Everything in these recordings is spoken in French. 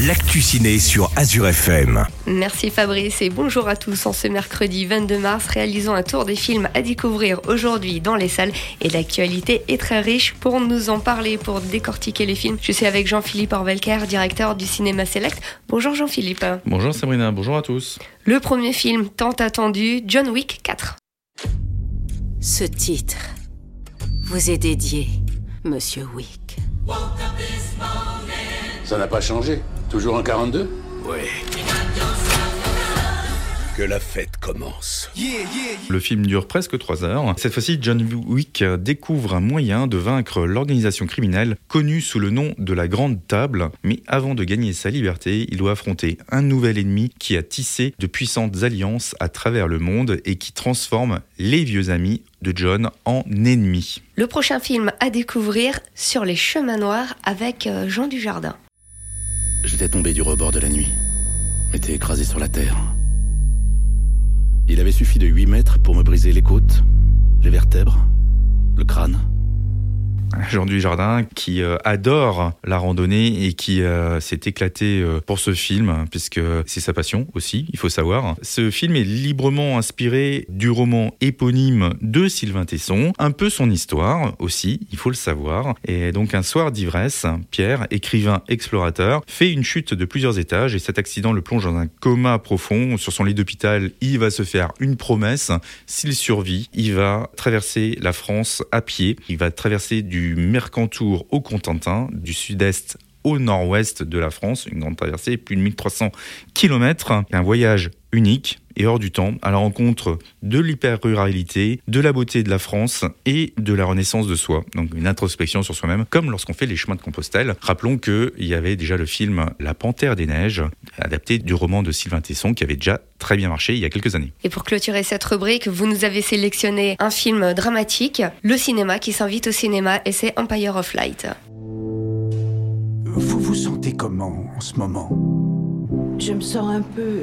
l'actu ciné sur Azure FM. Merci Fabrice et bonjour à tous. En ce mercredi 22 mars, réalisons un tour des films à découvrir aujourd'hui dans les salles et l'actualité est très riche. Pour nous en parler, pour décortiquer les films, je suis avec Jean-Philippe Orvelker, directeur du Cinéma Select. Bonjour Jean-Philippe. Bonjour Sabrina, bonjour à tous. Le premier film tant attendu, John Wick 4. Ce titre vous est dédié, Monsieur Wick. Ça n'a pas changé. Toujours un 42 Ouais. Que la fête commence. Le film dure presque 3 heures. Cette fois-ci, John Wick découvre un moyen de vaincre l'organisation criminelle connue sous le nom de la Grande Table. Mais avant de gagner sa liberté, il doit affronter un nouvel ennemi qui a tissé de puissantes alliances à travers le monde et qui transforme les vieux amis de John en ennemis. Le prochain film à découvrir sur les chemins noirs avec euh, Jean Dujardin. J'étais tombé du rebord de la nuit. M'étais écrasé sur la terre. Il avait suffi de 8 mètres pour me briser les côtes, les vertèbres, le crâne. Jean Dujardin qui euh, adore la randonnée et qui euh, s'est éclaté euh, pour ce film puisque c'est sa passion aussi, il faut savoir. Ce film est librement inspiré du roman éponyme de Sylvain Tesson, un peu son histoire aussi, il faut le savoir. Et donc un soir d'ivresse, Pierre, écrivain explorateur, fait une chute de plusieurs étages et cet accident le plonge dans un coma profond. Sur son lit d'hôpital, il va se faire une promesse, s'il survit, il va traverser la France à pied, il va traverser du du Mercantour au Contentin, du sud-est au nord-ouest de la France, une grande traversée, plus de 1300 km, un voyage unique et hors du temps à la rencontre de l'hyper-ruralité, de la beauté de la France et de la renaissance de soi. Donc une introspection sur soi-même, comme lorsqu'on fait les chemins de Compostelle. Rappelons qu'il y avait déjà le film La Panthère des Neiges, adapté du roman de Sylvain Tesson, qui avait déjà très bien marché il y a quelques années. Et pour clôturer cette rubrique, vous nous avez sélectionné un film dramatique, le cinéma qui s'invite au cinéma, et c'est Empire of Light. Sentez comment en ce moment? Je me sens un peu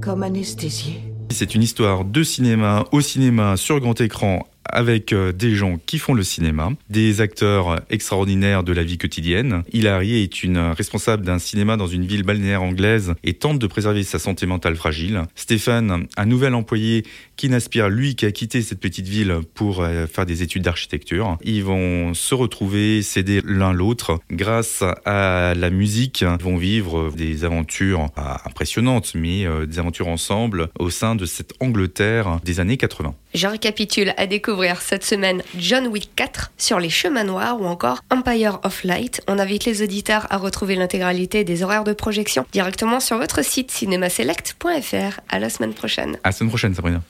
comme anesthésiée. C'est une histoire de cinéma au cinéma sur grand écran avec euh, des gens qui font le cinéma, des acteurs extraordinaires de la vie quotidienne. Hilary est une responsable d'un cinéma dans une ville balnéaire anglaise et tente de préserver sa santé mentale fragile. Stéphane, un nouvel employé qui n'aspire, lui, qu'à quitter cette petite ville pour euh, faire des études d'architecture. Ils vont se retrouver, s'aider l'un l'autre. Grâce à la musique, ils vont vivre des aventures impressionnantes, mais euh, des aventures ensemble au sein de cette Angleterre des années 80. Je récapitule à découvrir cette semaine John Wick 4 sur les chemins noirs ou encore Empire of Light. On invite les auditeurs à retrouver l'intégralité des horaires de projection directement sur votre site cinémaselect.fr. À la semaine prochaine. À la semaine prochaine, Sabrina.